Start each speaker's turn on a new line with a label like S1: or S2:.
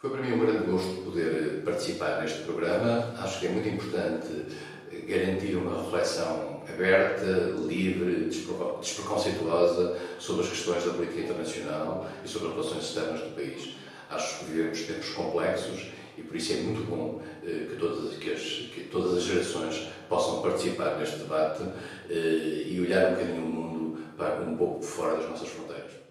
S1: Foi para mim um grande gosto poder eh, participar neste programa. Acho que é muito importante eh, garantir uma reflexão aberta, livre, despreconceituosa sobre as questões da política internacional e sobre as relações externas do país. Acho que vivemos tempos complexos e por isso é muito bom eh, que, todas, que, as, que todas as gerações possam participar neste debate e olhar um bocadinho o mundo para um pouco fora das nossas fronteiras.